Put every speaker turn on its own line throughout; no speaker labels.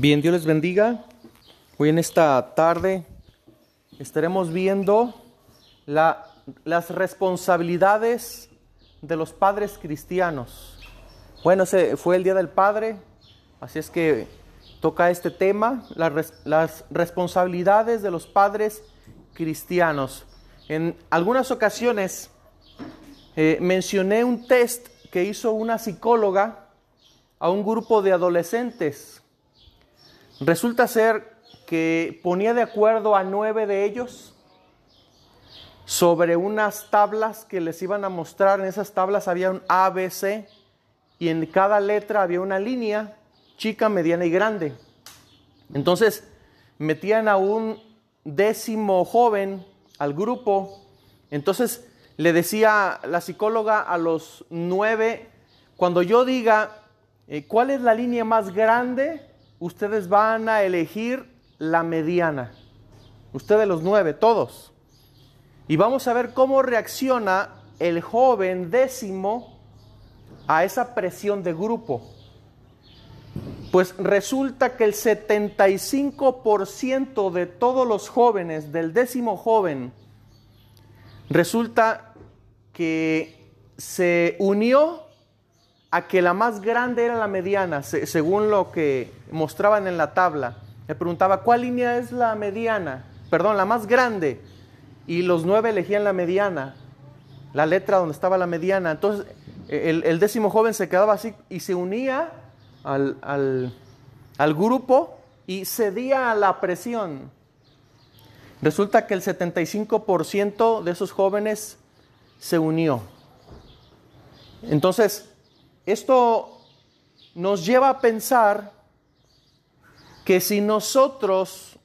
Bien, Dios les bendiga. Hoy en esta tarde estaremos viendo la- las responsabilidades de los padres cristianos. Bueno, ese fue el Día del Padre, así es que toca este tema, las responsabilidades de los padres cristianos. En algunas ocasiones eh, mencioné un test que hizo una psicóloga a un grupo de adolescentes. Resulta ser que ponía de acuerdo a nueve de ellos sobre unas tablas que les iban a mostrar. En esas tablas había un A, B, C y en cada letra había una línea, chica, mediana y grande. Entonces metían a un décimo joven al grupo. Entonces le decía la psicóloga a los nueve, cuando yo diga eh, cuál es la línea más grande, ustedes van a elegir la mediana. Ustedes los nueve, todos. Y vamos a ver cómo reacciona el joven décimo a esa presión de grupo. Pues resulta que el 75% de todos los jóvenes, del décimo joven, resulta que se unió a que la más grande era la mediana, se- según lo que mostraban en la tabla. Le preguntaba, ¿cuál línea es la mediana? Perdón, la más grande. Y los nueve elegían la mediana, la letra donde estaba la mediana. Entonces, el, el décimo joven se quedaba así y se unía al, al- al grupo y cedía a la presión. Resulta que el 75% de esos jóvenes se unió. Entonces, esto nos lleva a pensar que si nosotros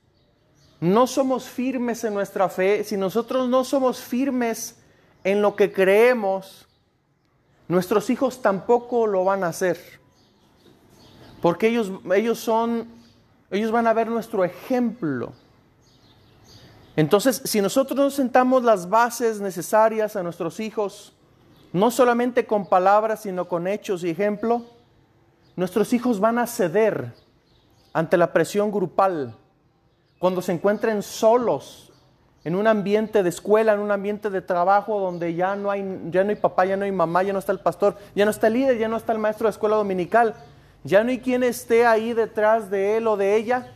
no somos firmes en nuestra fe, si nosotros no somos firmes en lo que creemos, nuestros hijos tampoco lo van a hacer. Porque ellos, ellos son, ellos van a ver nuestro ejemplo. Entonces, si nosotros no sentamos las bases necesarias a nuestros hijos, no solamente con palabras, sino con hechos y ejemplo, nuestros hijos van a ceder ante la presión grupal. Cuando se encuentren solos en un ambiente de escuela, en un ambiente de trabajo donde ya no hay, ya no hay papá, ya no hay mamá, ya no está el pastor, ya no está el líder, ya no está el maestro de escuela dominical, ya no hay quien esté ahí detrás de él o de ella.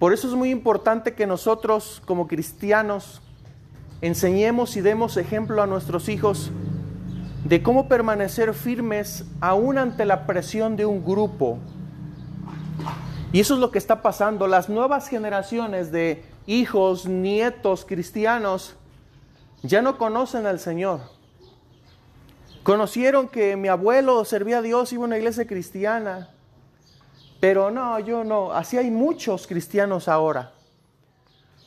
Por eso es muy importante que nosotros como cristianos enseñemos y demos ejemplo a nuestros hijos de cómo permanecer firmes aún ante la presión de un grupo. Y eso es lo que está pasando. Las nuevas generaciones de hijos, nietos cristianos ya no conocen al Señor. Conocieron que mi abuelo servía a Dios, iba a una iglesia cristiana. Pero no, yo no. Así hay muchos cristianos ahora,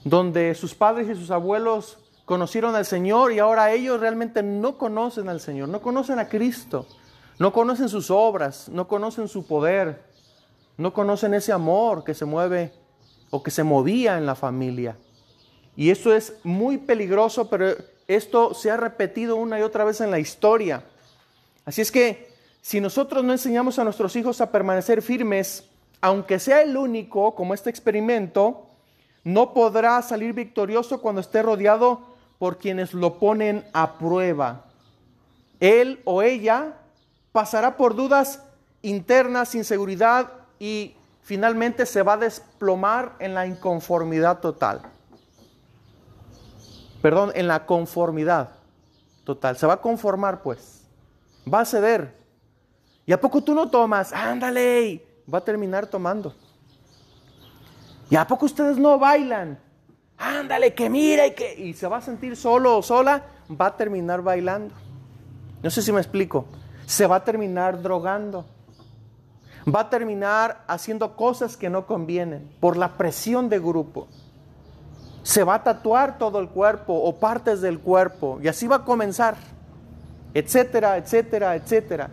donde sus padres y sus abuelos conocieron al Señor y ahora ellos realmente no conocen al Señor, no conocen a Cristo, no conocen sus obras, no conocen su poder, no conocen ese amor que se mueve o que se movía en la familia. Y esto es muy peligroso, pero esto se ha repetido una y otra vez en la historia. Así es que si nosotros no enseñamos a nuestros hijos a permanecer firmes, aunque sea el único, como este experimento, no podrá salir victorioso cuando esté rodeado por quienes lo ponen a prueba. Él o ella pasará por dudas internas, inseguridad y finalmente se va a desplomar en la inconformidad total. Perdón, en la conformidad total. Se va a conformar pues. Va a ceder. ¿Y a poco tú no tomas? Ándale. Va a terminar tomando. ¿Y a poco ustedes no bailan? Ándale, que mira y que... Y se va a sentir solo o sola, va a terminar bailando. No sé si me explico. Se va a terminar drogando. Va a terminar haciendo cosas que no convienen por la presión de grupo. Se va a tatuar todo el cuerpo o partes del cuerpo y así va a comenzar. Etcétera, etcétera, etcétera.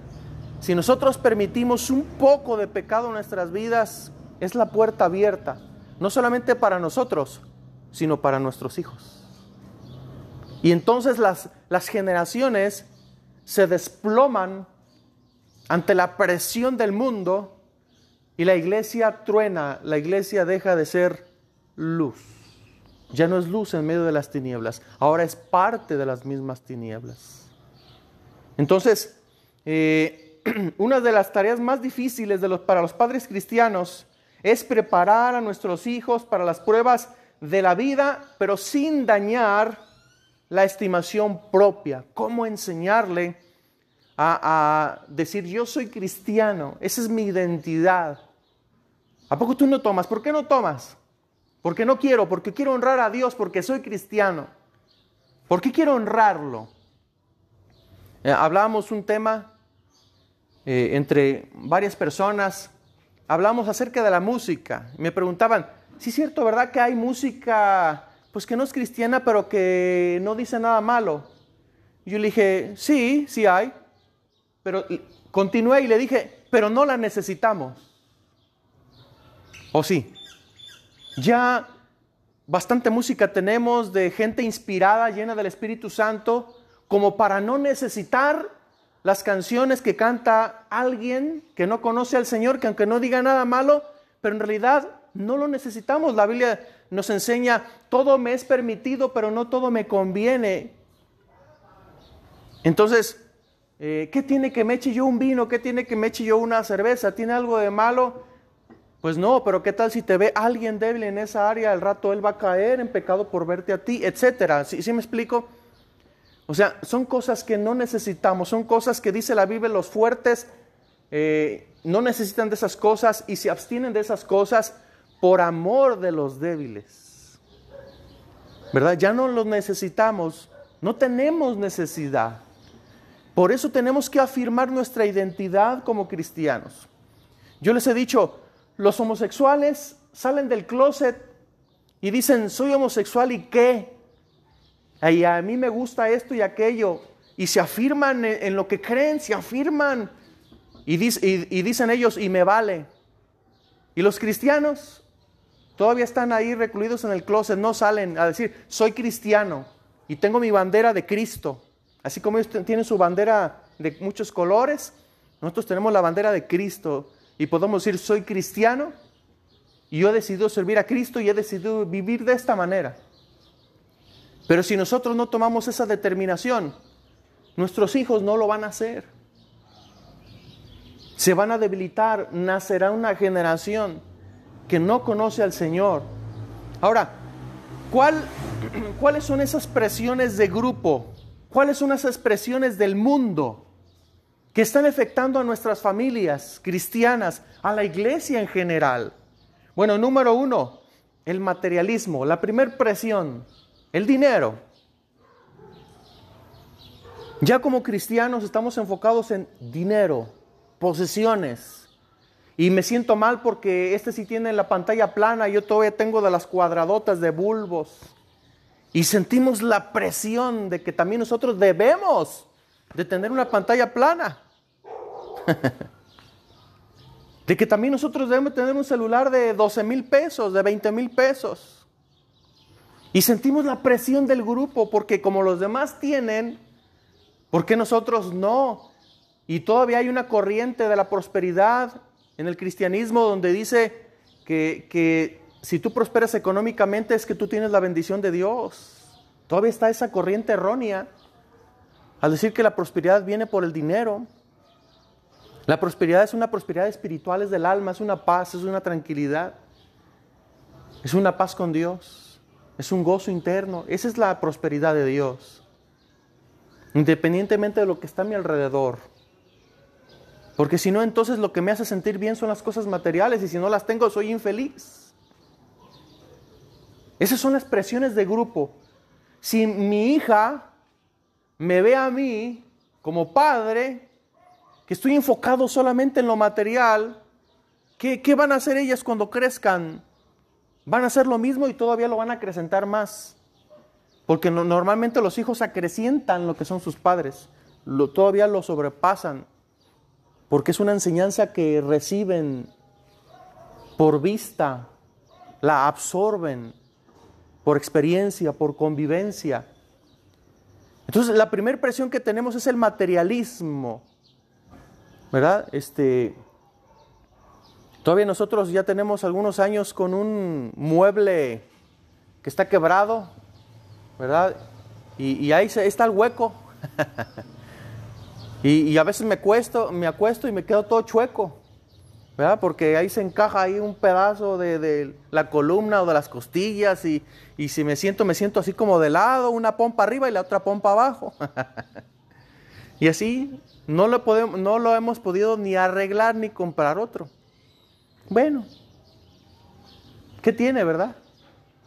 Si nosotros permitimos un poco de pecado en nuestras vidas, es la puerta abierta, no solamente para nosotros, sino para nuestros hijos. Y entonces las, las generaciones se desploman ante la presión del mundo y la iglesia truena, la iglesia deja de ser luz. Ya no es luz en medio de las tinieblas, ahora es parte de las mismas tinieblas. Entonces, eh, una de las tareas más difíciles de los, para los padres cristianos es preparar a nuestros hijos para las pruebas de la vida, pero sin dañar la estimación propia. ¿Cómo enseñarle a, decir yo soy cristiano? Esa es mi identidad. ¿A poco tú no tomas? ¿Por qué no tomas? Porque no quiero, porque quiero honrar a Dios, porque soy cristiano. ¿Por qué quiero honrarlo? Eh, hablábamos un tema eh, entre varias personas, hablamos acerca de la música. Me preguntaban, sí es cierto, ¿verdad que hay música pues que no es cristiana, pero que no dice nada malo? yo le dije, sí, sí hay. Pero continué y le dije, pero no la necesitamos. ¿O sí? Ya bastante música tenemos de gente inspirada, llena del Espíritu Santo, como para no necesitar las canciones que canta alguien que no conoce al Señor, que aunque no diga nada malo, pero en realidad no lo necesitamos. La Biblia nos enseña, todo me es permitido, pero no todo me conviene. Entonces, eh, ¿qué tiene que me eche yo un vino? ¿Qué tiene que me eche yo una cerveza? ¿Tiene algo de malo? Pues no, pero ¿qué tal si te ve alguien débil en esa área? Al rato él va a caer en pecado por verte a ti, etcétera. ¿Sí, ¿Sí, me explico? O sea, son cosas que no necesitamos, son cosas que dice la Biblia, los fuertes eh, no necesitan de esas cosas y se abstienen de esas cosas por amor de los débiles. ¿Verdad? Ya no los necesitamos, no tenemos necesidad. Por eso tenemos que afirmar nuestra identidad como cristianos. Yo les he dicho, los homosexuales salen del closet y dicen, soy homosexual y qué. Y a mí me gusta esto y aquello. Y se afirman en lo que creen, se afirman. Y, y dicen ellos, y me vale. Y los cristianos todavía están ahí recluidos en el closet, no salen a decir, soy cristiano y tengo mi bandera de Cristo. Así como ellos tienen su bandera de muchos colores, nosotros tenemos la bandera de Cristo y podemos decir, soy cristiano y yo he decidido servir a Cristo y he decidido vivir de esta manera. Pero si nosotros no tomamos esa determinación, nuestros hijos no lo van a hacer. Se van a debilitar, nacerá una generación que no conoce al Señor. Ahora, ¿cuál, ¿cuáles son esas presiones de grupo? ¿Cuáles son esas presiones del mundo? que están afectando a nuestras familias cristianas, a la iglesia en general. Bueno, número uno, el materialismo, la primer presión, el dinero. Ya como cristianos estamos enfocados en dinero, posesiones. Y me siento mal porque este sí tiene la pantalla plana, yo todavía tengo de las cuadradotas de bulbos. Y sentimos la presión de que también nosotros debemos de tener una pantalla plana. de que también nosotros debemos tener un celular de 12 mil pesos, de 20 mil pesos. Y sentimos la presión del grupo porque como los demás tienen, ¿por qué nosotros no? Y todavía hay una corriente de la prosperidad en el cristianismo donde dice que, si tú prosperas económicamente es que tú tienes la bendición de Dios. Todavía está esa corriente errónea al decir que la prosperidad viene por el dinero. La prosperidad es una prosperidad espiritual, es del alma, es una paz, es una tranquilidad. Es una paz con Dios, es un gozo interno. Esa es la prosperidad de Dios. Independientemente de lo que está a mi alrededor. Porque si no, entonces lo que me hace sentir bien son las cosas materiales y si no las tengo, soy infeliz. Esas son las presiones de grupo. Si mi hija me ve a mí como padre, que estoy enfocado solamente en lo material, ¿qué, van a hacer ellas cuando crezcan? Van a hacer lo mismo y todavía lo van a acrecentar más. Porque normalmente los hijos acrecientan lo que son sus padres, lo, todavía lo sobrepasan, porque es una enseñanza que reciben por vista, la absorben por experiencia, por convivencia. Entonces la primera presión que tenemos es el materialismo. ¿verdad? Este, Todavía nosotros ya tenemos algunos años con un mueble que está quebrado, ¿verdad? Y, ahí está el hueco. y, a veces me, acuesto, me acuesto y me quedo todo chueco, ¿verdad? Porque ahí se encaja ahí un pedazo de, la columna o de las costillas y, y, si me siento, me siento así como de lado, una pompa arriba y la otra pompa abajo. y así no lo, podemos, no lo hemos podido ni arreglar ni comprar otro. Bueno, ¿qué tiene, verdad?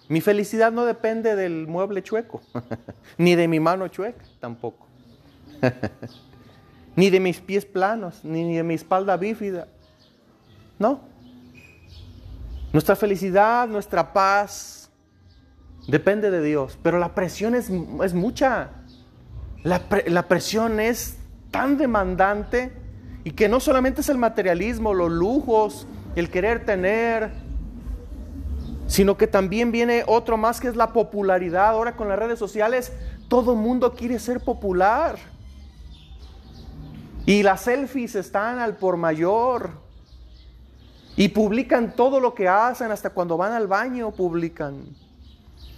Mi felicidad no depende del mueble chueco, ni de mi mano chueca tampoco, ni de mis pies planos, ni de mi espalda bífida. No. Nuestra felicidad, nuestra paz, depende de Dios, pero la presión es, mucha. La, la presión es tan demandante y que no solamente es el materialismo, los lujos, el querer tener, sino que también viene otro más que es la popularidad. Ahora con las redes sociales todo mundo quiere ser popular. Y las selfies están al por mayor. Y publican todo lo que hacen, hasta cuando van al baño publican.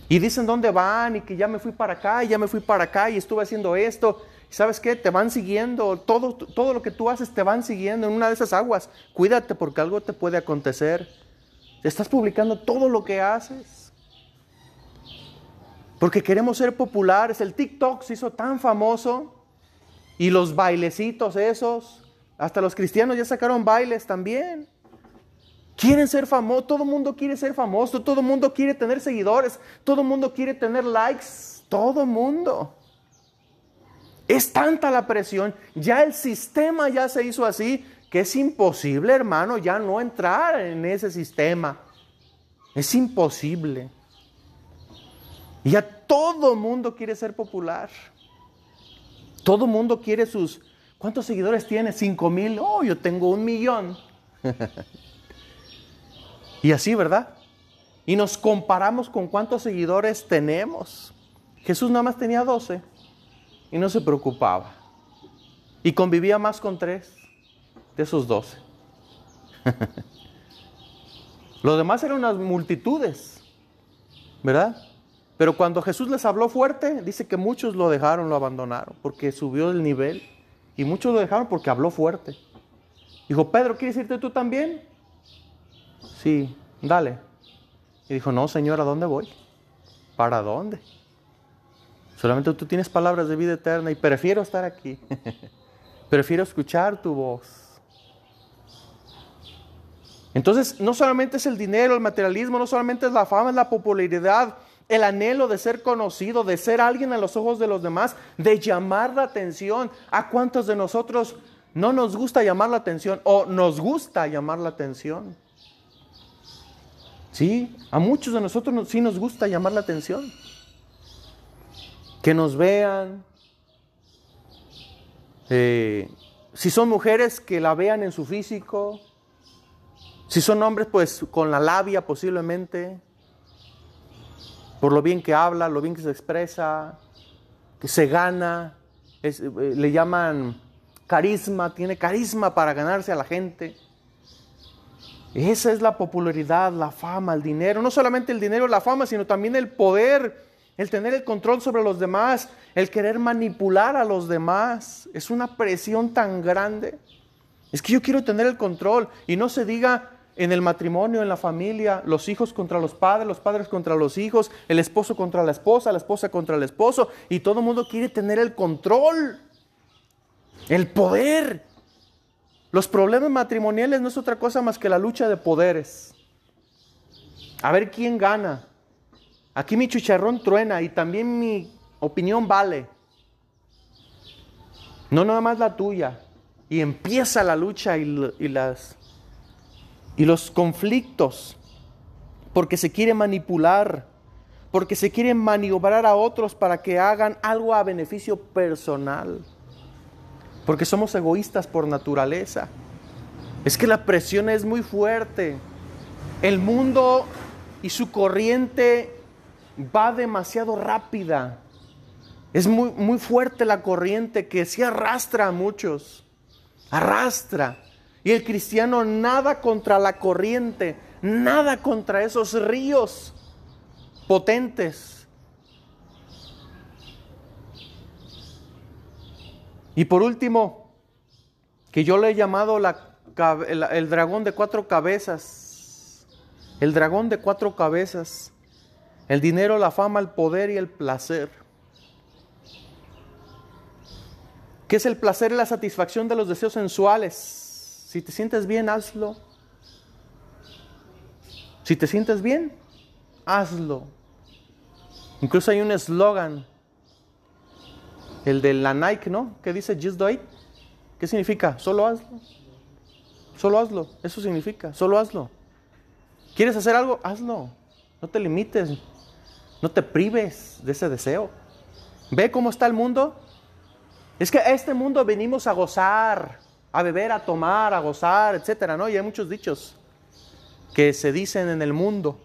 Y dicen dónde van y que ya me fui para acá y ya me fui para acá y estuve haciendo esto. ¿Y sabes qué? Te van siguiendo. Todo, todo lo que tú haces te van siguiendo en una de esas aguas. Cuídate porque algo te puede acontecer. Estás publicando todo lo que haces. Porque queremos ser populares. El TikTok se hizo tan famoso. Y los bailecitos esos. Hasta los cristianos ya sacaron bailes también. Quieren ser famosos. Todo el mundo quiere ser famoso. Todo el mundo quiere tener seguidores. Todo el mundo quiere tener likes. Todo el mundo. Es tanta la presión. Ya el sistema ya se hizo así que es imposible, hermano, ya no entrar en ese sistema. Es imposible. Y ya todo mundo quiere ser popular. Todo mundo quiere sus... ¿Cuántos seguidores tiene? ¿Cinco mil? Oh, yo tengo un millón. y así, ¿verdad? Y nos comparamos con cuántos seguidores tenemos. Jesús nada más tenía doce y no se preocupaba. Y convivía más con tres de esos doce. Los demás eran unas multitudes, ¿verdad? Pero cuando Jesús les habló fuerte, dice que muchos lo dejaron, lo abandonaron, porque subió el nivel. Y muchos lo dejaron porque habló fuerte. Dijo, Pedro, ¿quieres irte tú también? Sí, dale. Y dijo, no, Señor, ¿a dónde voy? ¿Para dónde? Solamente tú tienes palabras de vida eterna y prefiero estar aquí. prefiero escuchar tu voz. Entonces, no solamente es el dinero, el materialismo, no solamente es la fama, es la popularidad, el anhelo de ser conocido, de ser alguien a los ojos de los demás, de llamar la atención. ¿A cuántos de nosotros no nos gusta llamar la atención o nos gusta llamar la atención? Sí, a muchos de nosotros sí nos gusta llamar la atención. Que nos vean. Eh, si son mujeres, que la vean en su físico si son hombres, pues con la labia posiblemente, por lo bien que habla, lo bien que se expresa, que se gana, eh, le llaman carisma, tiene carisma para ganarse a la gente. Esa es la popularidad, la fama, el dinero. No solamente el dinero, la fama, sino también el poder, el tener el control sobre los demás, el querer manipular a los demás. Es una presión tan grande. Es que yo quiero tener el control y no se diga en el matrimonio, en la familia, los hijos contra los padres, los padres contra los hijos, el esposo contra la esposa, la esposa contra el esposo, y todo el mundo quiere tener el control, el poder. Los problemas matrimoniales no es otra cosa más que la lucha de poderes. A ver quién gana. Aquí mi chicharrón truena y también mi opinión vale. No nada más la tuya. Y empieza la lucha y, y las y los conflictos, porque se quiere manipular, porque se quiere maniobrar a otros para que hagan algo a beneficio personal, porque somos egoístas por naturaleza. Es que la presión es muy fuerte. El mundo y su corriente va demasiado rápida. Es muy, muy fuerte la corriente que se arrastra a muchos. Arrastra. Y el cristiano nada contra la corriente, nada contra esos ríos potentes. Y por último, que yo le he llamado el dragón de cuatro cabezas. El dragón de cuatro cabezas. El dinero, la fama, el poder y el placer. ¿Qué es el placer y la satisfacción de los deseos sensuales? Si te sientes bien, hazlo. Si te sientes bien, hazlo. Incluso hay un eslogan, el de la Nike, ¿no? Que dice Just do it. ¿Qué significa? Solo hazlo. Solo hazlo. Eso significa. Solo hazlo. ¿Quieres hacer algo? Hazlo. No te limites. No te prives de ese deseo. Ve cómo está el mundo. Es que a este mundo venimos a gozar, a beber, a tomar, a gozar, etcétera, ¿no? Y hay muchos dichos que se dicen en el mundo.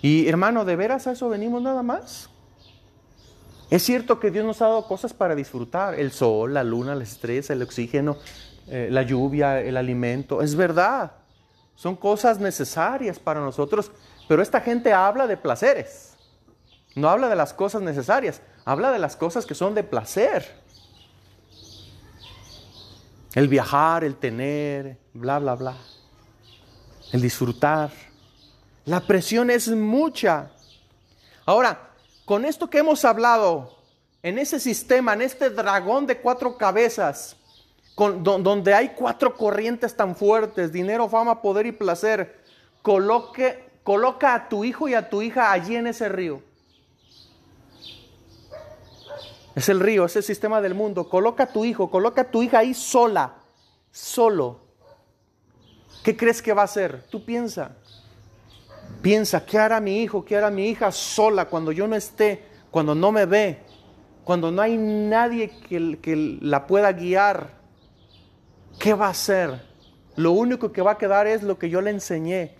Y hermano, ¿de veras a eso venimos nada más? Es cierto que Dios nos ha dado cosas para disfrutar, el sol, la luna, las estrellas, el oxígeno, eh, la lluvia, el alimento, es verdad, son cosas necesarias para nosotros, pero esta gente habla de placeres. No habla de las cosas necesarias, habla de las cosas que son de placer. El viajar, el tener, bla, bla, bla. El disfrutar. La presión es mucha. Ahora, con esto que hemos hablado, en ese sistema, en este dragón de cuatro cabezas, donde hay cuatro corrientes tan fuertes, dinero, fama, poder y placer, coloque, Coloca a tu hijo y a tu hija allí en ese río. Es el río, es el sistema del mundo. Coloca a tu hijo, coloca a tu hija ahí sola, solo. ¿Qué crees que va a hacer? Tú piensa. Piensa, ¿qué hará mi hijo? ¿Qué hará mi hija sola cuando yo no esté? Cuando no me ve? Cuando no hay nadie que, la pueda guiar. ¿Qué va a hacer? Lo único que va a quedar es lo que yo le enseñé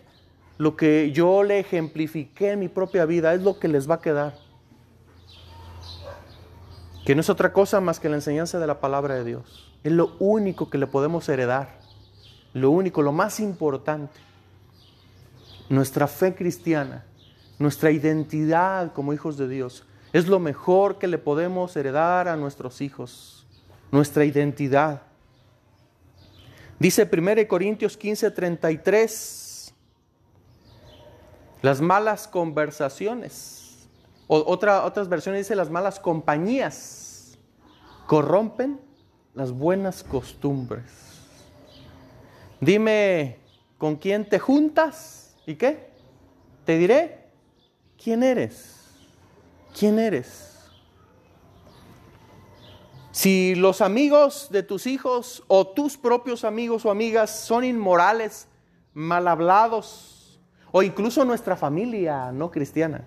lo que yo le ejemplifiqué en mi propia vida es lo que les va a quedar. Que no es otra cosa más que la enseñanza de la palabra de Dios. Es lo único que le podemos heredar. Lo único, lo más importante. Nuestra fe cristiana, nuestra identidad como hijos de Dios, es lo mejor que le podemos heredar a nuestros hijos. Nuestra identidad. Dice 1 Corintios 15, 33 las malas conversaciones. O, otra, otras versiones dice las malas compañías corrompen las buenas costumbres. Dime con quién te juntas y qué. Te diré quién eres. ¿Quién eres? Si los amigos de tus hijos o tus propios amigos o amigas son inmorales, mal hablados, o incluso nuestra familia no cristiana.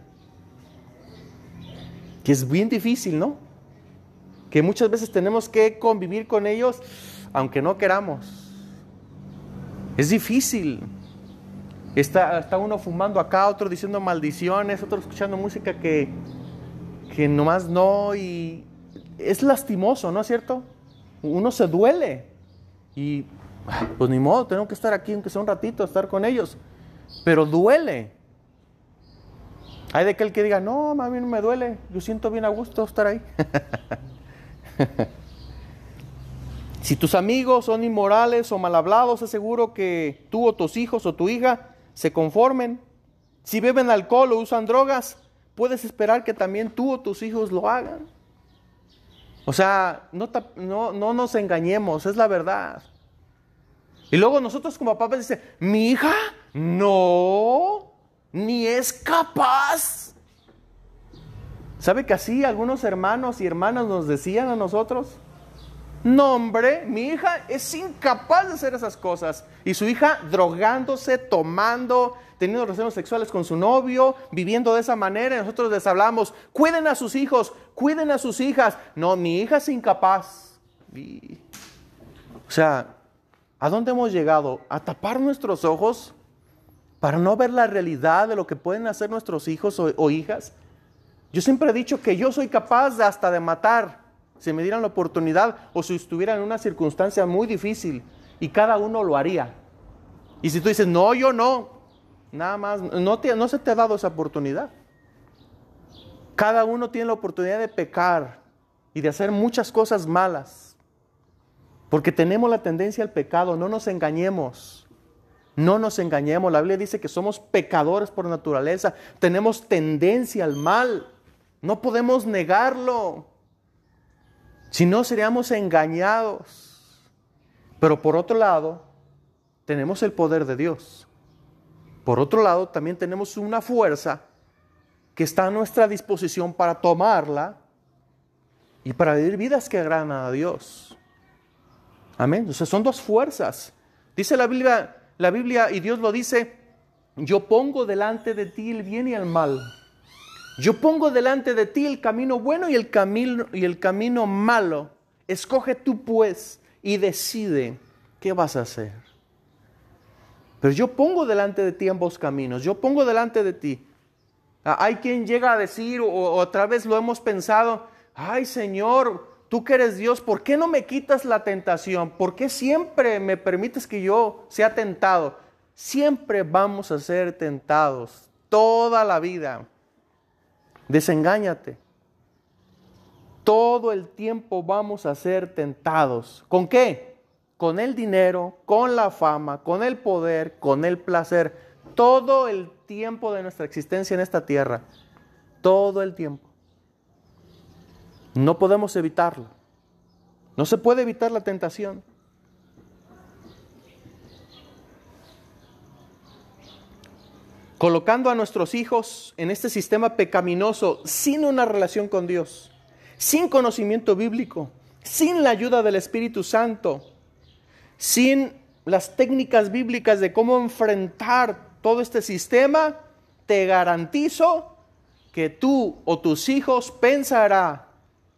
Que es bien difícil, ¿no? Que muchas veces tenemos que convivir con ellos aunque no queramos. Es difícil. Está, está uno fumando acá, otro diciendo maldiciones, otro escuchando música que, que nomás no. Y es lastimoso, ¿no es cierto? Uno se duele. Y pues ni modo, tengo que estar aquí aunque sea un ratito, estar con ellos pero duele. Hay de aquel que diga, no, a mí no me duele, yo siento bien a gusto estar ahí. si tus amigos son inmorales o mal hablados, que tú o tus hijos o tu hija se conformen. Si beben alcohol o usan drogas, puedes esperar que también tú o tus hijos lo hagan. O sea, no, no, no nos engañemos, es la verdad. Y luego nosotros como papás dice, mi hija no, capaz. ¿Sabe que así algunos hermanos y hermanas nos decían a nosotros? No, hombre, mi hija es incapaz de hacer esas cosas. Y su hija drogándose, tomando, teniendo relaciones sexuales con su novio, viviendo de esa manera. Y nosotros les hablamos, cuiden a sus hijos, cuiden a sus hijas. No, mi hija es incapaz. o sea, ¿A dónde hemos llegado? ¿A tapar nuestros ojos para no ver la realidad de lo que pueden hacer nuestros hijos o, hijas? Yo siempre he dicho que yo soy capaz de hasta de matar si me dieran la oportunidad o si estuvieran en una circunstancia muy difícil y cada uno lo haría. Y si tú dices, no, yo no, nada más, no, no se te ha dado esa oportunidad. Cada uno tiene la oportunidad de pecar y de hacer muchas cosas malas. Porque tenemos la tendencia al pecado, no nos engañemos. No nos engañemos. La Biblia dice que somos pecadores por naturaleza. Tenemos tendencia al mal. No podemos negarlo. Si no, seríamos engañados. Pero por otro lado, tenemos el poder de Dios. Por otro lado, también tenemos una fuerza que está a nuestra disposición para tomarla y para vivir vidas que agradan a Dios. Amén. O sea, son dos fuerzas. Dice la Biblia, la Biblia y Dios lo dice, yo pongo delante de ti el bien y el mal. Yo pongo delante de ti el camino bueno y el camino, y el camino malo. Escoge tú pues y decide qué vas a hacer. Pero yo pongo delante de ti ambos caminos. Yo pongo delante de ti Ah, hay quien llega a decir, o, otra vez lo hemos pensado, ay Señor, tú que eres Dios, ¿por qué no me quitas la tentación? ¿Por qué siempre me permites que yo sea tentado? Siempre vamos a ser tentados, toda la vida. Desengáñate. Todo el tiempo vamos a ser tentados. ¿Con qué? Con el dinero, con la fama, con el poder, con el placer todo el tiempo de nuestra existencia en esta tierra. Todo el tiempo. No podemos evitarlo. No se puede evitar la tentación. Colocando a nuestros hijos en este sistema pecaminoso sin una relación con Dios, sin conocimiento bíblico, sin la ayuda del Espíritu Santo, sin las técnicas bíblicas de cómo enfrentar todo este sistema, te garantizo que tú o tus hijos pensará,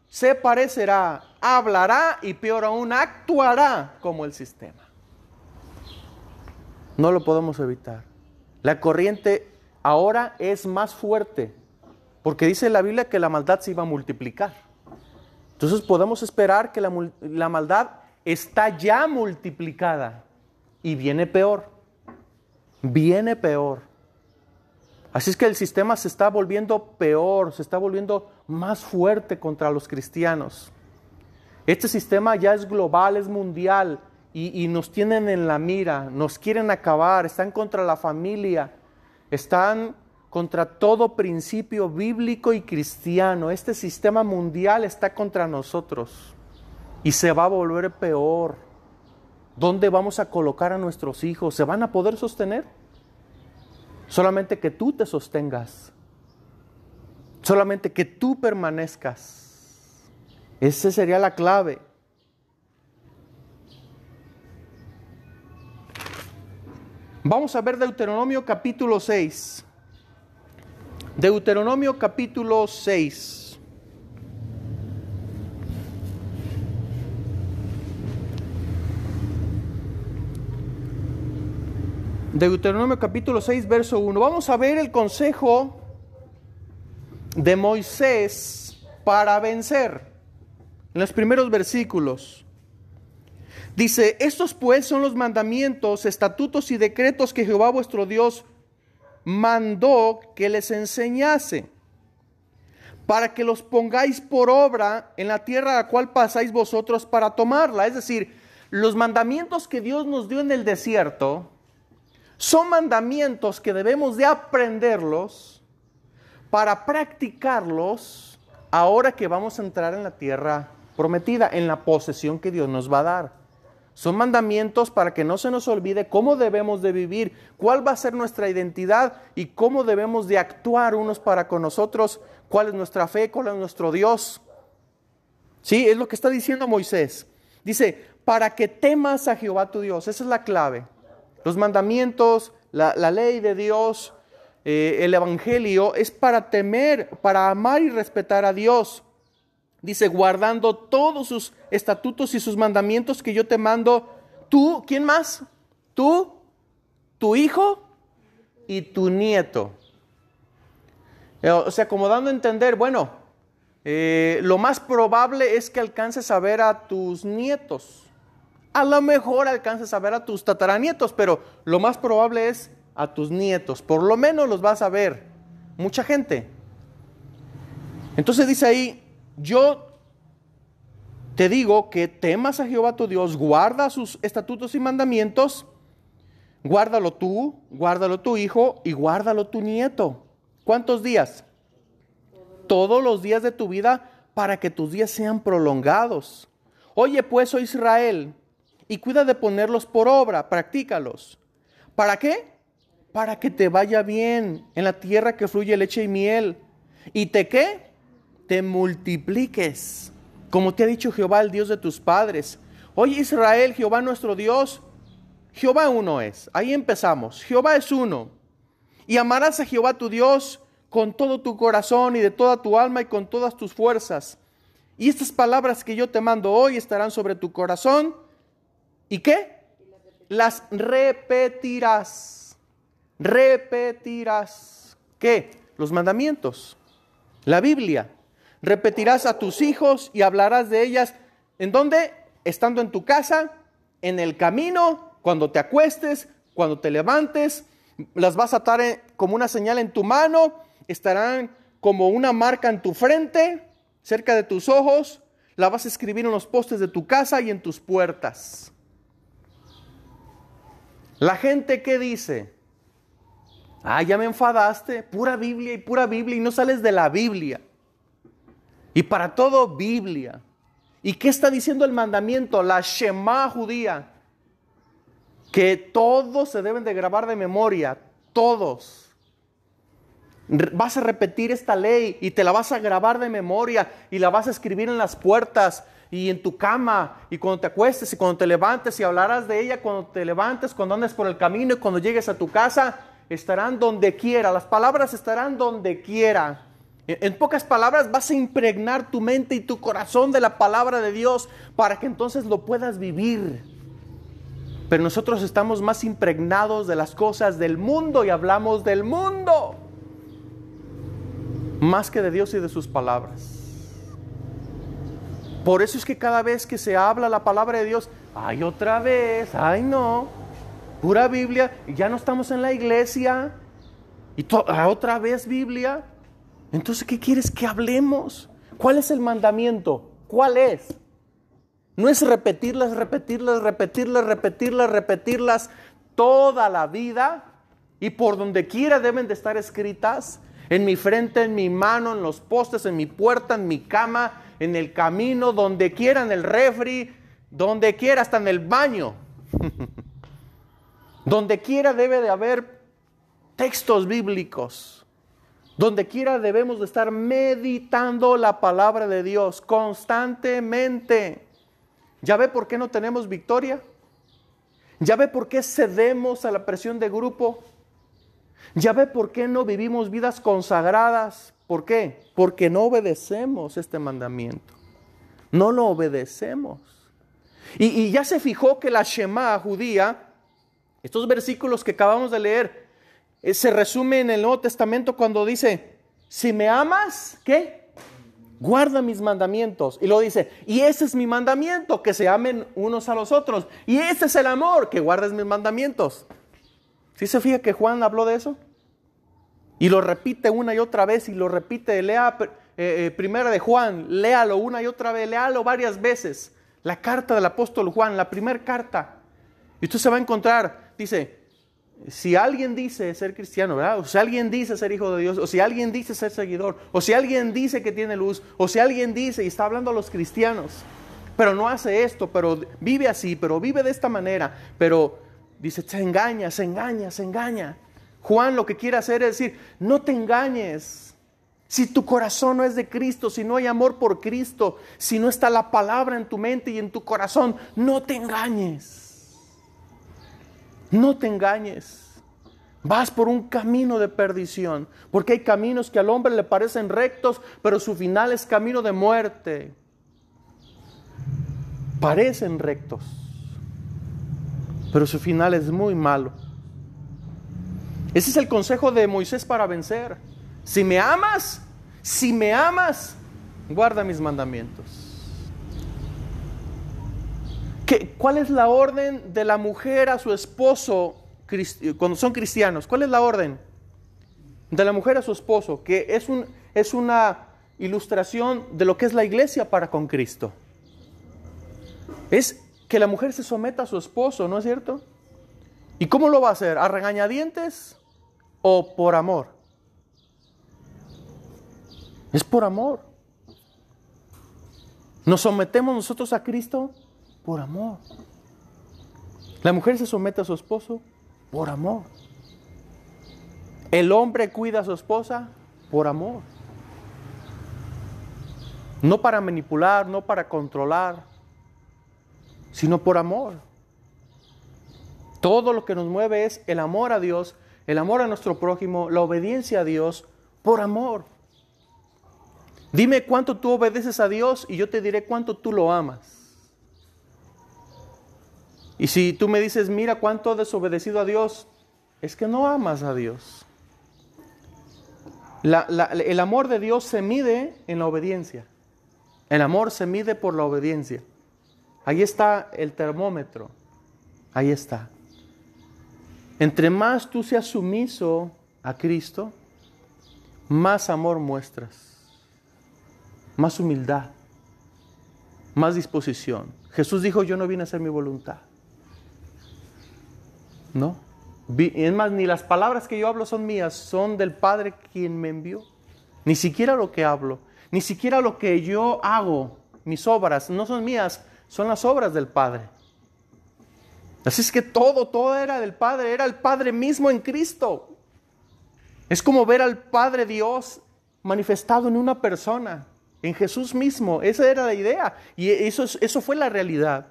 se parecerá, hablará y peor aún actuará como el sistema. No lo podemos evitar. La corriente ahora es más fuerte, porque dice la Biblia que la maldad se iba a multiplicar. Entonces podemos esperar que la, la maldad está ya multiplicada y viene peor viene peor. Así es que el sistema se está volviendo peor, se está volviendo más fuerte contra los cristianos. Este sistema ya es global, es mundial y, nos tienen en la mira, nos quieren acabar, están contra la familia, están contra todo principio bíblico y cristiano. Este sistema mundial está contra nosotros y se va a volver peor. ¿Dónde vamos a colocar a nuestros hijos? ¿Se van a poder sostener? Solamente que tú te sostengas. Solamente que tú permanezcas. Esa sería la clave. Vamos a ver Deuteronomio capítulo 6. Deuteronomio capítulo 6. Deuteronomio capítulo 6, verso 1. Vamos a ver el consejo de Moisés para vencer. En los primeros versículos. Dice, estos pues son los mandamientos, estatutos y decretos que Jehová vuestro Dios mandó que les enseñase, para que los pongáis por obra en la tierra a la cual pasáis vosotros para tomarla. Es decir, los mandamientos que Dios nos dio en el desierto, son mandamientos que debemos de aprenderlos para practicarlos ahora que vamos a entrar en la tierra prometida, en la posesión que Dios nos va a dar. Son mandamientos para que no se nos olvide cómo debemos de vivir, cuál va a ser nuestra identidad y cómo debemos de actuar unos para con nosotros, cuál es nuestra fe, cuál es nuestro Dios. Sí, es lo que está diciendo Moisés. Dice, para que temas a Jehová tu Dios, esa es la clave. Los mandamientos, la, ley de Dios, eh, el Evangelio es para temer, para amar y respetar a Dios. Dice, guardando todos sus estatutos y sus mandamientos que yo te mando, tú, ¿quién más? Tú, tu hijo y tu nieto. Eh, o sea, como dando a entender, bueno, eh, lo más probable es que alcances a ver a tus nietos. A lo mejor alcances a ver a tus tataranietos, pero lo más probable es a tus nietos. Por lo menos los vas a ver. Mucha gente. Entonces dice ahí, yo te digo que temas a Jehová tu Dios, guarda sus estatutos y mandamientos, guárdalo tú, guárdalo tu hijo y guárdalo tu nieto. ¿Cuántos días? Todos los días de tu vida para que tus días sean prolongados. Oye pues, oh Israel, y cuida de ponerlos por obra, practícalos. ¿Para qué? Para que te vaya bien en la tierra que fluye leche y miel. ¿Y te qué? Te multipliques como te ha dicho Jehová, el Dios de tus padres. Oye Israel, Jehová nuestro Dios, Jehová uno es. Ahí empezamos. Jehová es uno. Y amarás a Jehová tu Dios con todo tu corazón y de toda tu alma y con todas tus fuerzas. Y estas palabras que yo te mando hoy estarán sobre tu corazón. ¿Y qué? Las repetirás. Repetirás. ¿Qué? Los mandamientos. La Biblia repetirás a tus hijos y hablarás de ellas. ¿En dónde? Estando en tu casa, en el camino, cuando te acuestes, cuando te levantes. Las vas a atar como una señal en tu mano, estarán como una marca en tu frente, cerca de tus ojos. La vas a escribir en los postes de tu casa y en tus puertas. La gente que dice, ah, ya me enfadaste, pura Biblia y pura Biblia y no sales de la Biblia. Y para todo Biblia. ¿Y qué está diciendo el mandamiento? La Shema judía. Que todos se deben de grabar de memoria. Todos. Vas a repetir esta ley y te la vas a grabar de memoria y la vas a escribir en las puertas y en tu cama y cuando te acuestes y cuando te levantes y hablarás de ella cuando te levantes, cuando andes por el camino y cuando llegues a tu casa, estarán donde quiera. Las palabras estarán donde quiera. En pocas palabras, vas a impregnar tu mente y tu corazón de la palabra de Dios para que entonces lo puedas vivir. Pero nosotros estamos más impregnados de las cosas del mundo y hablamos del mundo más que de Dios y de sus palabras. Por eso es que cada vez que se habla la palabra de Dios, ay otra vez, ay no, pura Biblia, ya no estamos en la iglesia, y ah, otra vez Biblia. Entonces, ¿qué quieres que hablemos? ¿Cuál es el mandamiento? ¿Cuál es? No es repetirlas, repetirlas, repetirlas, repetirlas, repetirlas toda la vida y por donde quiera deben de estar escritas, en mi frente, en mi mano, en los postes, en mi puerta, en mi cama, en el camino, donde quiera, en el refri, donde quiera, hasta en el baño. donde quiera debe de haber textos bíblicos. Donde quiera debemos de estar meditando la palabra de Dios constantemente. ¿Ya ve por qué no tenemos victoria? ¿Ya ve por qué cedemos a la presión de grupo? ¿Ya ve por qué no vivimos vidas consagradas? ¿Por qué? Porque no obedecemos este mandamiento. No lo obedecemos. Y, y ya se fijó que la Shema judía, estos versículos que acabamos de leer, eh, se resume en el Nuevo Testamento cuando dice, si me amas, ¿qué? Guarda mis mandamientos. Y lo dice, y ese es mi mandamiento, que se amen unos a los otros. Y ese es el amor, que guardes mis mandamientos. ¿Sí se fija que Juan habló de eso? Y lo repite una y otra vez y lo repite. Lea eh, eh, primera de Juan, léalo una y otra vez, léalo varias veces. La carta del apóstol Juan, la primera carta. Y usted se va a encontrar, dice, si alguien dice ser cristiano, ¿verdad? O si alguien dice ser hijo de Dios, o si alguien dice ser seguidor, o si alguien dice que tiene luz, o si alguien dice y está hablando a los cristianos, pero no hace esto, pero vive así, pero vive de esta manera, pero dice, se engaña, se engaña, se engaña. Juan lo que quiere hacer es decir, no te engañes. Si tu corazón no es de Cristo, si no hay amor por Cristo, si no está la palabra en tu mente y en tu corazón, no te engañes. No te engañes. Vas por un camino de perdición, porque hay caminos que al hombre le parecen rectos, pero su final es camino de muerte. Parecen rectos, pero su final es muy malo. Ese es el consejo de Moisés para vencer. Si me amas, si me amas, guarda mis mandamientos. ¿Qué, ¿Cuál es la orden de la mujer a su esposo cuando son cristianos? ¿Cuál es la orden? De la mujer a su esposo, que es, es una ilustración de lo que es la iglesia para con Cristo. Es que la mujer se someta a su esposo, ¿no es cierto? ¿Y cómo lo va a hacer? ¿A regañadientes o por amor? Es por amor. ¿Nos sometemos nosotros a Cristo? Por amor. La mujer se somete a su esposo por amor. El hombre cuida a su esposa por amor. No para manipular, no para controlar, sino por amor. Todo lo que nos mueve es el amor a Dios, el amor a nuestro prójimo, la obediencia a Dios por amor. Dime cuánto tú obedeces a Dios y yo te diré cuánto tú lo amas. Y si tú me dices, mira cuánto has desobedecido a Dios, es que no amas a Dios. el amor de Dios se mide en la obediencia. El amor se mide por la obediencia. Ahí está el termómetro. Ahí está. Entre más tú seas sumiso a Cristo, más amor muestras, más humildad, más disposición. Jesús dijo, yo no vine a hacer mi voluntad. ¿No? Es más, ni las palabras que yo hablo son mías, son del Padre quien me envió. Ni siquiera lo que hablo, ni siquiera lo que yo hago, mis obras, no son mías, son las obras del Padre. Así es que todo, todo era del Padre, era el Padre mismo en Cristo. Es como ver al Padre Dios manifestado en una persona, en Jesús mismo. Esa era la idea y eso, eso fue la realidad.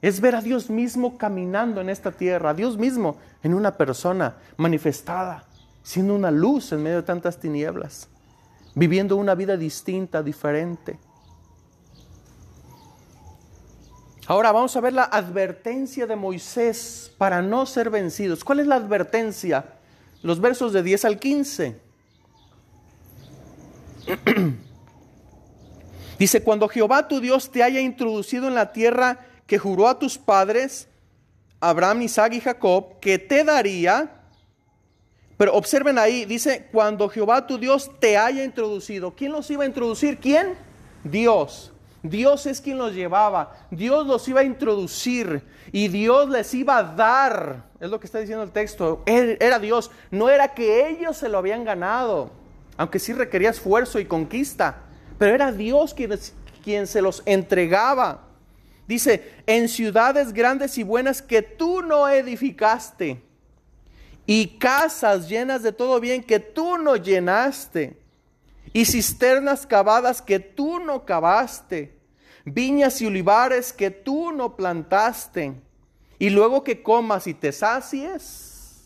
Es ver a Dios mismo caminando en esta tierra, a Dios mismo en una persona manifestada, siendo una luz en medio de tantas tinieblas, viviendo una vida distinta, diferente. Ahora vamos a ver la advertencia de Moisés para no ser vencidos. ¿Cuál es la advertencia? Los versos de 10 al 15. Dice, cuando Jehová tu Dios te haya introducido en la tierra que juró a tus padres, Abraham, Isaac y Jacob, que te daría, pero observen ahí, dice, cuando Jehová tu Dios te haya introducido. ¿Quién los iba a introducir? ¿Quién? Dios. Dios es quien los llevaba, Dios los iba a introducir y Dios les iba a dar, es lo que está diciendo el texto, era Dios, no era que ellos se lo habían ganado, aunque sí requería esfuerzo y conquista, pero era Dios quien, quien se los entregaba. Dice, en ciudades grandes y buenas que tú no edificaste, y casas llenas de todo bien que tú no llenaste y cisternas cavadas que tú no cavaste, viñas y olivares que tú no plantaste, y luego que comas y te sacies.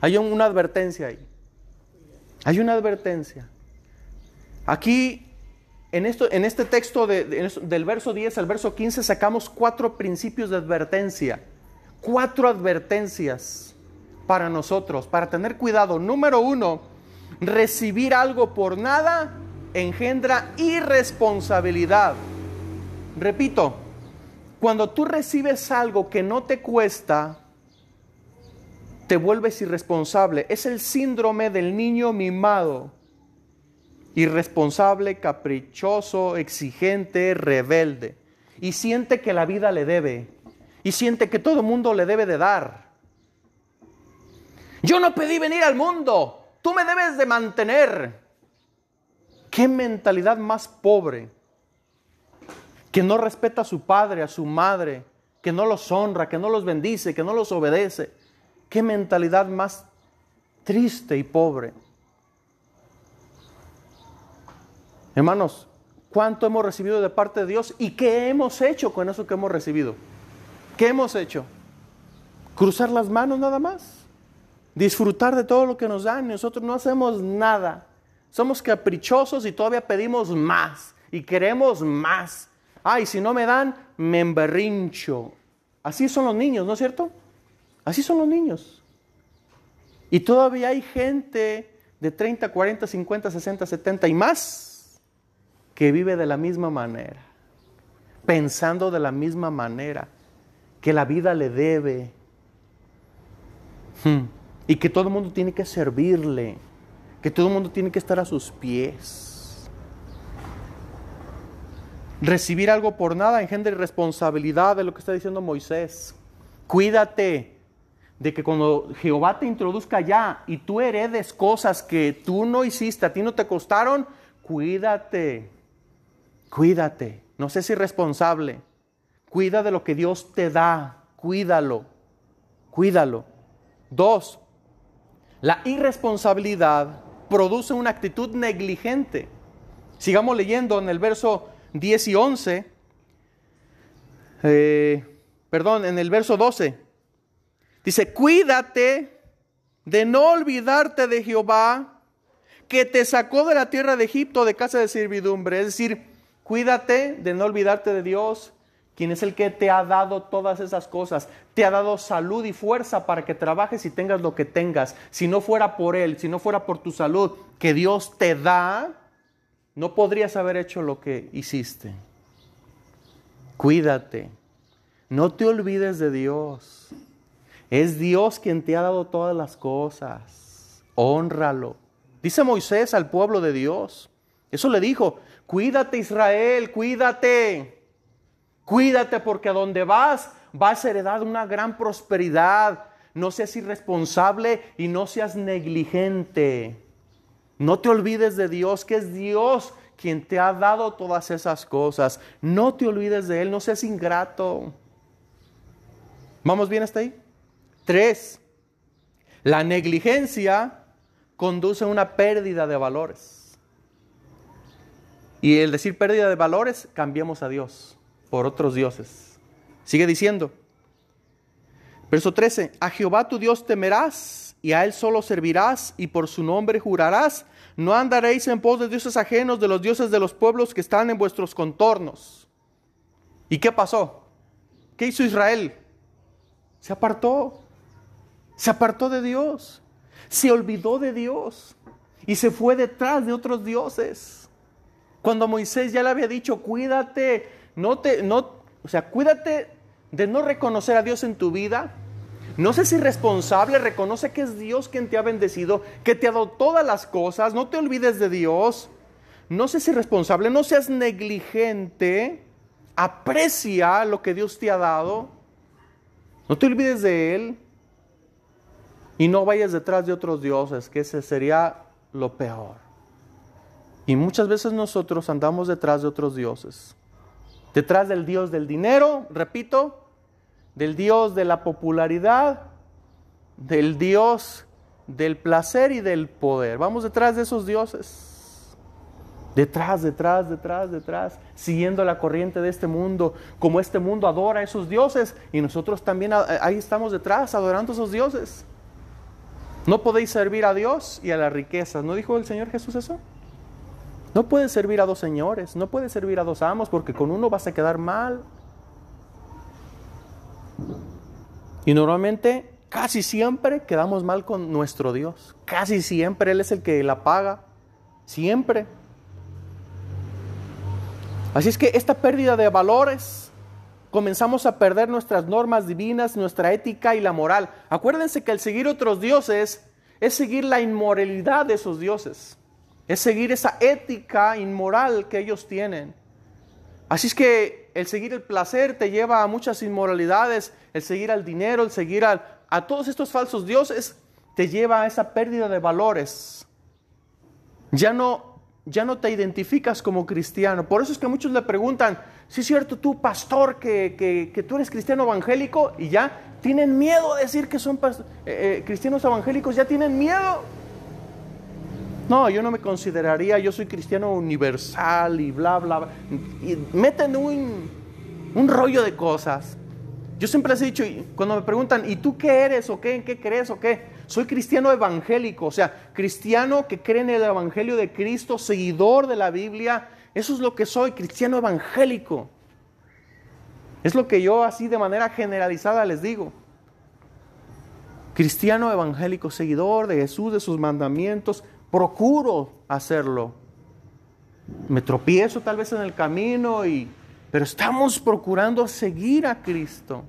Hay una advertencia ahí. Hay una advertencia. Aquí, en, esto, en este texto del verso 10 al verso 15, sacamos cuatro principios de advertencia. Cuatro advertencias para nosotros, para tener cuidado. Número uno, recibir algo por nada engendra irresponsabilidad. Repito, cuando tú recibes algo que no te cuesta, te vuelves irresponsable. Es el síndrome del niño mimado. Irresponsable, caprichoso, exigente, rebelde. Y siente que la vida le debe. Y siente que todo el mundo le debe de dar. Yo no pedí venir al mundo. Tú me debes de mantener. ¿Qué mentalidad más pobre? Que no respeta a su padre, a su madre, que no los honra, que no los bendice, que no los obedece. ¿Qué mentalidad más triste y pobre? Hermanos, ¿cuánto hemos recibido de parte de Dios y qué hemos hecho con eso que hemos recibido? ¿Qué hemos hecho? ¿Cruzar las manos nada más? disfrutar de todo lo que nos dan. Nosotros no hacemos nada. Somos caprichosos y todavía pedimos más y queremos más. Ay, si no me dan, me emberrincho. Así son los niños, ¿no es cierto? Así son los niños. Y todavía hay gente de 30, 40, 50, 60, 70 y más que vive de la misma manera, pensando de la misma manera, que la vida le debe hmm, y que todo el mundo tiene que servirle, que todo el mundo tiene que estar a sus pies. Recibir algo por nada engendra responsabilidad de lo que está diciendo Moisés. Cuídate de que cuando Jehová te introduzca ya y tú heredes cosas que tú no hiciste, a ti no te costaron, cuídate, cuídate, no sé si responsable, cuida de lo que Dios te da, cuídalo, cuídalo. Dos, la irresponsabilidad produce una actitud negligente. Sigamos leyendo en el verso 10 y 11, eh, perdón, en el verso 12. Dice, cuídate de no olvidarte de Jehová, que te sacó de la tierra de Egipto de casa de servidumbre. Es decir, cuídate de no olvidarte de Dios, quien es el que te ha dado todas esas cosas. Te ha dado salud y fuerza para que trabajes y tengas lo que tengas. Si no fuera por Él, si no fuera por tu salud que Dios te da, no podrías haber hecho lo que hiciste. Cuídate. No te olvides de Dios. Es Dios quien te ha dado todas las cosas. Honralo. Dice Moisés al pueblo de Dios. Eso le dijo, cuídate Israel, cuídate. Cuídate porque a donde vas vas a heredar una gran prosperidad. No seas irresponsable y no seas negligente. No te olvides de Dios, que es Dios quien te ha dado todas esas cosas. No te olvides de Él, no seas ingrato. ¿Vamos bien hasta ahí? Tres, la negligencia conduce a una pérdida de valores. Y el decir pérdida de valores, cambiamos a Dios por otros dioses. Sigue diciendo, verso 13, a Jehová tu Dios temerás y a Él solo servirás y por su nombre jurarás. No andaréis en pos de dioses ajenos, de los dioses de los pueblos que están en vuestros contornos. ¿Y qué pasó? ¿Qué hizo Israel? Se apartó se apartó de Dios, se olvidó de Dios y se fue detrás de otros dioses. Cuando Moisés ya le había dicho, cuídate, no te, no, o sea, cuídate de no reconocer a Dios en tu vida. No sé si responsable, reconoce que es Dios quien te ha bendecido, que te ha dado todas las cosas, no te olvides de Dios. No sé si responsable, no seas negligente, aprecia lo que Dios te ha dado. No te olvides de Él. Y no vayas detrás de otros dioses, que ese sería lo peor. Y muchas veces nosotros andamos detrás de otros dioses. Detrás del Dios del dinero, repito, del Dios de la popularidad, del Dios del placer y del poder. Vamos detrás de esos dioses. Detrás, detrás, detrás, detrás, siguiendo la corriente de este mundo, como este mundo adora a esos dioses y nosotros también ahí estamos detrás adorando a esos dioses. No podéis servir a Dios y a las riquezas. ¿No dijo el Señor Jesús eso? No puedes servir a dos señores, no puedes servir a dos amos porque con uno vas a quedar mal. Y normalmente, casi siempre quedamos mal con nuestro Dios. Casi siempre Él es el que la paga. Siempre. Así es que esta pérdida de valores comenzamos a perder nuestras normas divinas, nuestra ética y la moral. Acuérdense que el seguir otros dioses es seguir la inmoralidad de esos dioses, es seguir esa ética inmoral que ellos tienen. Así es que el seguir el placer te lleva a muchas inmoralidades, el seguir al dinero, el seguir a todos estos falsos dioses te lleva a esa pérdida de valores. Ya no ya no te identificas como cristiano. Por eso es que muchos le preguntan, si es cierto tú, pastor, que, que, tú eres cristiano evangélico y ya tienen miedo de decir que son eh, eh, cristianos evangélicos, ya tienen miedo. No, yo no me consideraría, yo soy cristiano universal y bla, bla, bla. Y meten un, un rollo de cosas. Yo siempre les he dicho, cuando me preguntan, ¿y tú qué eres o qué, en qué crees o qué? Soy cristiano evangélico, o sea, cristiano que cree en el Evangelio de Cristo, seguidor de la Biblia. Eso es lo que soy, cristiano evangélico. Es lo que yo así de manera generalizada les digo. Cristiano evangélico, seguidor de Jesús, de sus mandamientos, procuro hacerlo. me tropiezo tal vez en el camino, y, pero estamos procurando seguir a Cristo,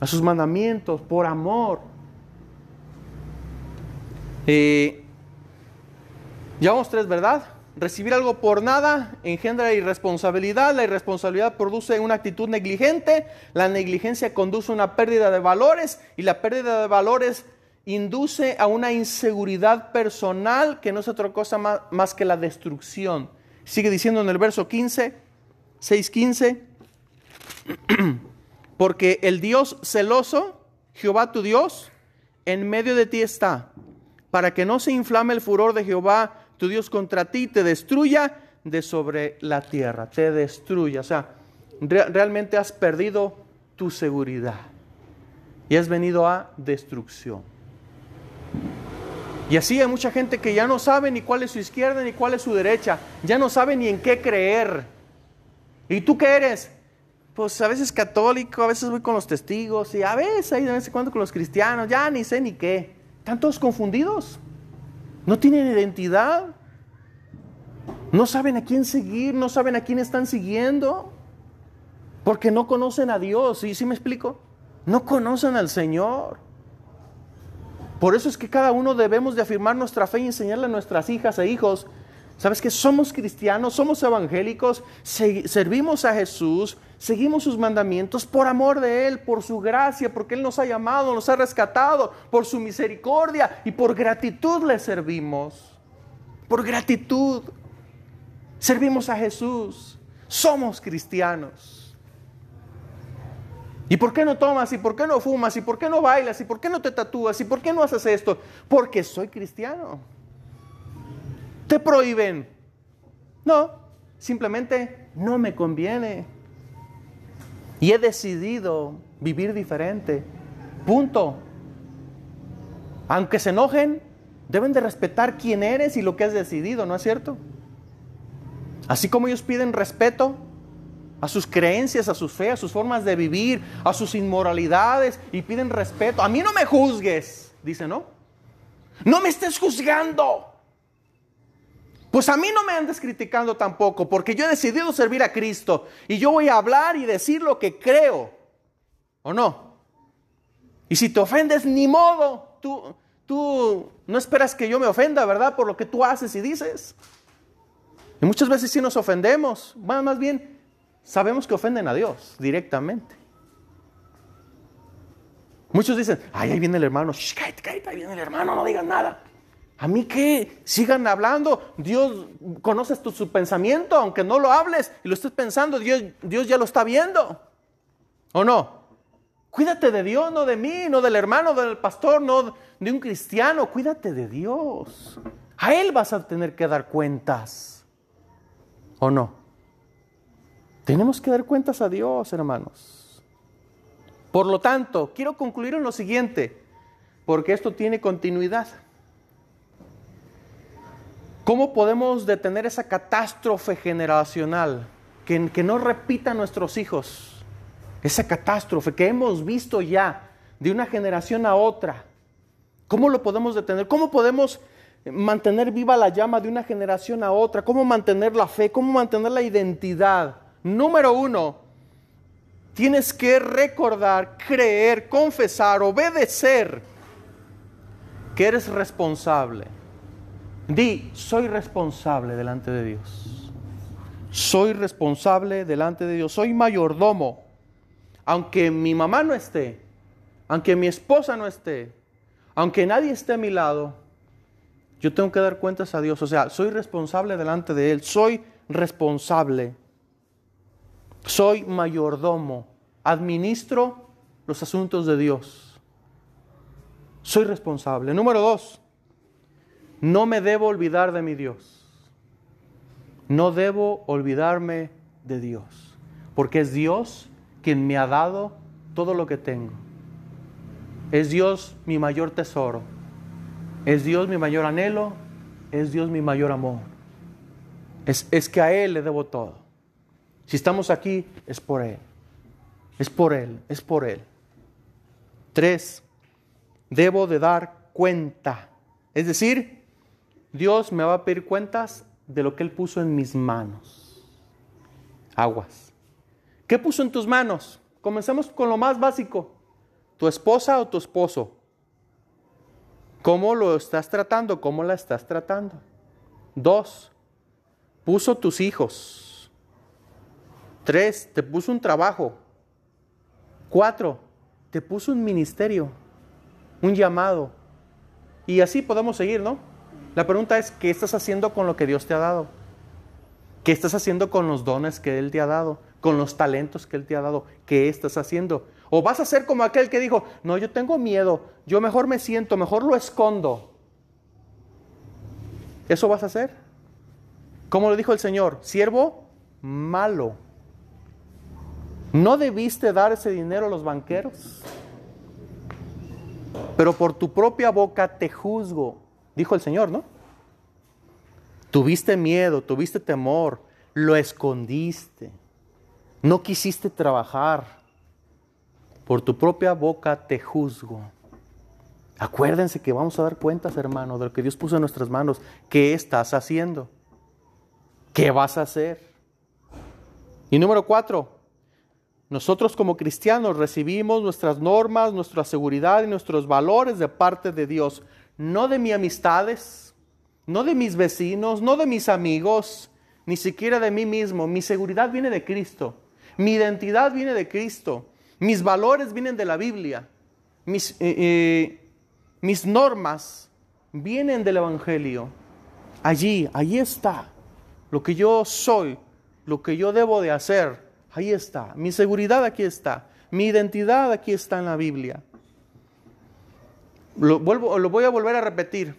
a sus mandamientos, por amor. Eh, llevamos tres, ¿verdad? Recibir algo por nada engendra irresponsabilidad, la irresponsabilidad produce una actitud negligente, la negligencia conduce a una pérdida de valores y la pérdida de valores induce a una inseguridad personal que no es otra cosa más, que la destrucción. Sigue diciendo en el verso 15, 6.15, porque el Dios celoso, Jehová tu Dios, en medio de ti está, para que no se inflame el furor de Jehová tu Dios contra ti, te destruya de sobre la tierra, te destruya. O sea, realmente has perdido tu seguridad y has venido a destrucción. Y así hay mucha gente que ya no sabe ni cuál es su izquierda ni cuál es su derecha, ya no sabe ni en qué creer. ¿Y tú qué eres? Pues a veces católico, a veces voy con los testigos y a veces ahí de vez en cuando con los cristianos, ya ni sé ni qué. Están todos confundidos. No tienen identidad. No saben a quién seguir, no saben a quién están siguiendo. Porque no conocen a Dios. ¿Y sí me explico? No conocen al Señor. Por eso es que cada uno debemos de afirmar nuestra fe y enseñarle a nuestras hijas e hijos. ¿Sabes que somos cristianos, somos evangélicos, servimos a Jesús, seguimos sus mandamientos por amor de Él, por su gracia, porque Él nos ha llamado, nos ha rescatado, por su misericordia y por gratitud le servimos. Por gratitud. Servimos a Jesús. Somos cristianos. ¿Y por qué no tomas? ¿Y por qué no fumas? ¿Y por qué no bailas? ¿Y por qué no te tatúas? ¿Y por qué no haces esto? Porque soy cristiano. ¿Te prohíben? No, simplemente no me conviene. Y he decidido vivir diferente. Punto. Aunque se enojen, deben de respetar quién eres y lo que has decidido, ¿no es cierto? Así como ellos piden respeto a sus creencias, a su fe, a sus formas de vivir, a sus inmoralidades y piden respeto. A mí no me juzgues, dice, ¿no? No me estés juzgando. Pues a mí no me andes criticando tampoco, porque yo he decidido servir a Cristo y yo voy a hablar y decir lo que creo, ¿o no? Y si te ofendes, ni modo, tú, tú no esperas que yo me ofenda, ¿verdad? Por lo que tú haces y dices. Y muchas veces sí nos ofendemos, más bien sabemos que ofenden a Dios directamente. Muchos dicen, ay, ahí viene el hermano, Shh, cállate, ahí viene el hermano, no digas nada. ¿A mí qué? Sigan hablando. Dios conoce tu, su pensamiento, aunque no lo hables y lo estés pensando, Dios, Dios ya lo está viendo. ¿O no? Cuídate de Dios, no de mí, no del hermano, del pastor, no de un cristiano. Cuídate de Dios. A Él vas a tener que dar cuentas. ¿O no? Tenemos que dar cuentas a Dios, hermanos. Por lo tanto, quiero concluir en lo siguiente, porque esto tiene continuidad. ¿Cómo podemos detener esa catástrofe generacional que, no repita nuestros hijos? Esa catástrofe que hemos visto ya de una generación a otra. ¿Cómo lo podemos detener? ¿Cómo podemos mantener viva la llama de una generación a otra? ¿Cómo mantener la fe? ¿Cómo mantener la identidad? Número uno, tienes que recordar, creer, confesar, obedecer que eres responsable Di, soy responsable delante de Dios. Soy responsable delante de Dios. Soy mayordomo. Aunque mi mamá no esté, aunque mi esposa no esté, aunque nadie esté a mi lado, yo tengo que dar cuentas a Dios. O sea, soy responsable delante de Él. Soy responsable. Soy mayordomo. Administro los asuntos de Dios. Soy responsable. Número dos, no me debo olvidar de mi Dios. No debo olvidarme de Dios. Porque es Dios quien me ha dado todo lo que tengo. Es Dios mi mayor tesoro. Es Dios mi mayor anhelo. Es Dios mi mayor amor. Es, es que a Él le debo todo. Si estamos aquí, es por Él. Es por Él, es por Él. Tres, debo de dar cuenta. Es decir, Dios me va a pedir cuentas de lo que Él puso en mis manos. Aguas. ¿Qué puso en tus manos? Comencemos con lo más básico. ¿Tu esposa o tu esposo? ¿Cómo lo estás tratando? ¿Cómo la estás tratando? Dos, puso tus hijos. Tres, te puso un trabajo. Cuatro, te puso un ministerio, un llamado. Y así podemos seguir, ¿no? La pregunta es, ¿qué estás haciendo con lo que Dios te ha dado? ¿Qué estás haciendo con los dones que Él te ha dado? Con los talentos que Él te ha dado. ¿Qué estás haciendo? O vas a ser como aquel que dijo, no, yo tengo miedo, yo mejor me siento, mejor lo escondo. ¿Eso vas a hacer? Como lo dijo el Señor, siervo malo. ¿No debiste dar ese dinero a los banqueros? Pero por tu propia boca te juzgo, dijo el Señor, ¿no? Tuviste miedo, tuviste temor, lo escondiste, no quisiste trabajar por tu propia boca te juzgo. Acuérdense que vamos a dar cuentas, hermano, de lo que Dios puso en nuestras manos. ¿Qué estás haciendo? ¿Qué vas a hacer? Y número cuatro, nosotros como cristianos recibimos nuestras normas, nuestra seguridad y nuestros valores de parte de Dios, no de mis amistades, no de mis vecinos, no de mis amigos, ni siquiera de mí mismo. Mi seguridad viene de Cristo, mi identidad viene de Cristo. Mis valores vienen de la Biblia. Mis, eh, eh, mis normas vienen del Evangelio. Allí, ahí está. Lo que yo soy, lo que yo debo de hacer, ahí está. Mi seguridad aquí está. Mi identidad aquí está en la Biblia. Lo, vuelvo, lo voy a volver a repetir.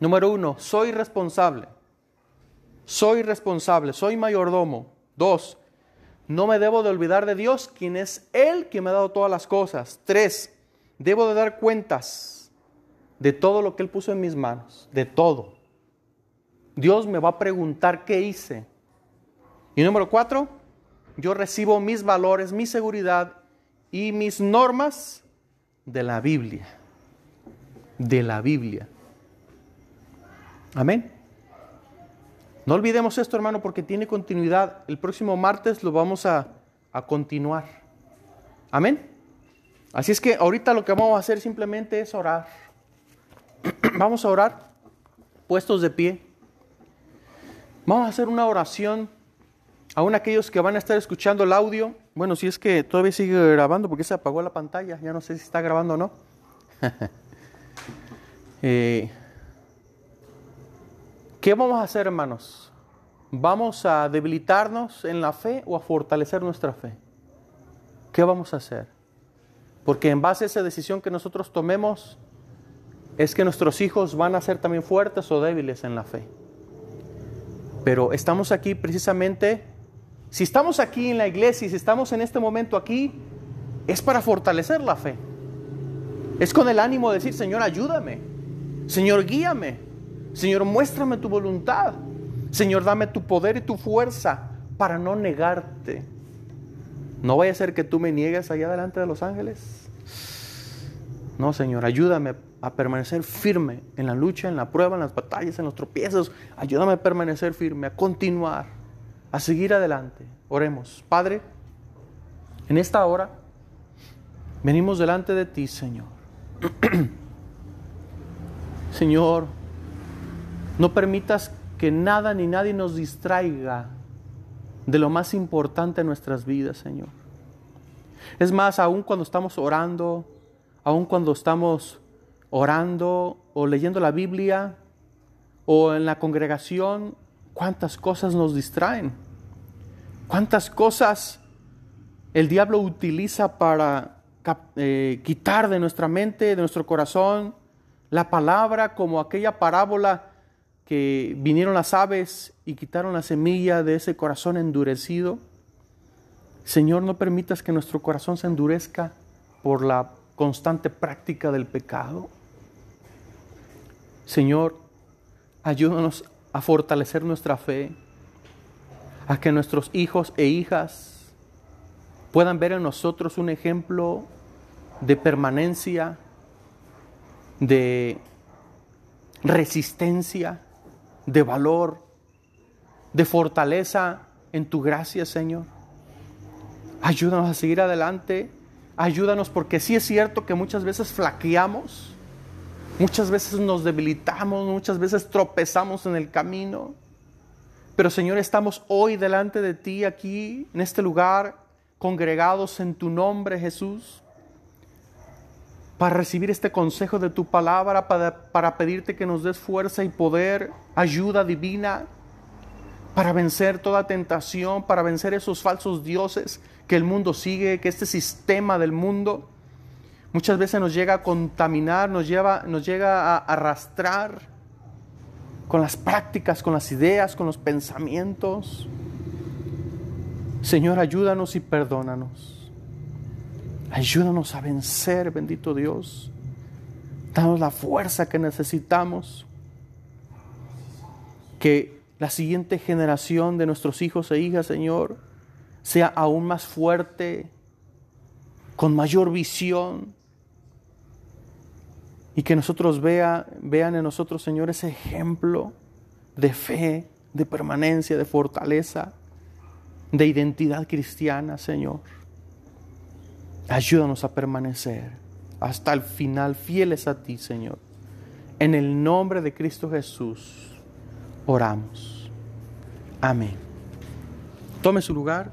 Número uno, soy responsable. Soy responsable, soy mayordomo. Dos, no me debo de olvidar de Dios, quien es Él que me ha dado todas las cosas. Tres, debo de dar cuentas de todo lo que Él puso en mis manos, de todo. Dios me va a preguntar qué hice. Y número cuatro, yo recibo mis valores, mi seguridad y mis normas de la Biblia. De la Biblia. Amén. No olvidemos esto, hermano, porque tiene continuidad. El próximo martes lo vamos a, continuar. Amén. Así es que ahorita lo que vamos a hacer simplemente es orar. vamos a orar puestos de pie. Vamos a hacer una oración aún aquellos que van a estar escuchando el audio. Bueno, si es que todavía sigue grabando porque se apagó la pantalla. Ya no sé si está grabando o no. eh, ¿Qué vamos a hacer, hermanos? ¿Vamos a debilitarnos en la fe o a fortalecer nuestra fe? ¿Qué vamos a hacer? Porque en base a esa decisión que nosotros tomemos, es que nuestros hijos van a ser también fuertes o débiles en la fe. Pero estamos aquí precisamente, si estamos aquí en la iglesia y si estamos en este momento aquí, es para fortalecer la fe. Es con el ánimo de decir, Señor, ayúdame. Señor, guíame. Señor, muéstrame tu voluntad. Señor, dame tu poder y tu fuerza para no negarte. No vaya a ser que tú me niegues allá delante de los ángeles. No, Señor, ayúdame a permanecer firme en la lucha, en la prueba, en las batallas, en los tropiezos. Ayúdame a permanecer firme, a continuar, a seguir adelante. Oremos. Padre, en esta hora venimos delante de ti, Señor. Señor, no permitas que nada ni nadie nos distraiga de lo más importante en nuestras vidas, Señor. Es más, aún cuando estamos orando, aún cuando estamos orando o leyendo la Biblia o en la congregación, cuántas cosas nos distraen, cuántas cosas el diablo utiliza para eh, quitar de nuestra mente, de nuestro corazón, la palabra como aquella parábola que vinieron las aves y quitaron la semilla de ese corazón endurecido. Señor, no permitas que nuestro corazón se endurezca por la constante práctica del pecado. Señor, ayúdanos a fortalecer nuestra fe, a que nuestros hijos e hijas puedan ver en nosotros un ejemplo de permanencia, de resistencia, de valor, de fortaleza en tu gracia, Señor. Ayúdanos a seguir adelante. Ayúdanos porque sí es cierto que muchas veces flaqueamos, muchas veces nos debilitamos, muchas veces tropezamos en el camino. Pero Señor, estamos hoy delante de ti aquí, en este lugar, congregados en tu nombre, Jesús, para recibir este consejo de tu palabra, para, para pedirte que nos des fuerza y poder, ayuda divina para vencer toda tentación, para vencer esos falsos dioses que el mundo sigue, que este sistema del mundo muchas veces nos llega a contaminar, nos, lleva, nos llega a arrastrar con las prácticas, con las ideas, con los pensamientos. Señor, ayúdanos y perdónanos. Ayúdanos a vencer, bendito Dios. Danos la fuerza que necesitamos. Que la siguiente generación de nuestros hijos e hijas, Señor, sea aún más fuerte, con mayor visión, y que nosotros vea, vean en nosotros, Señor, ese ejemplo de fe, de permanencia, de fortaleza, de identidad cristiana, Señor. Ayúdanos a permanecer hasta el final fieles a ti, Señor. En el nombre de Cristo Jesús oramos. Amén. Tome su lugar.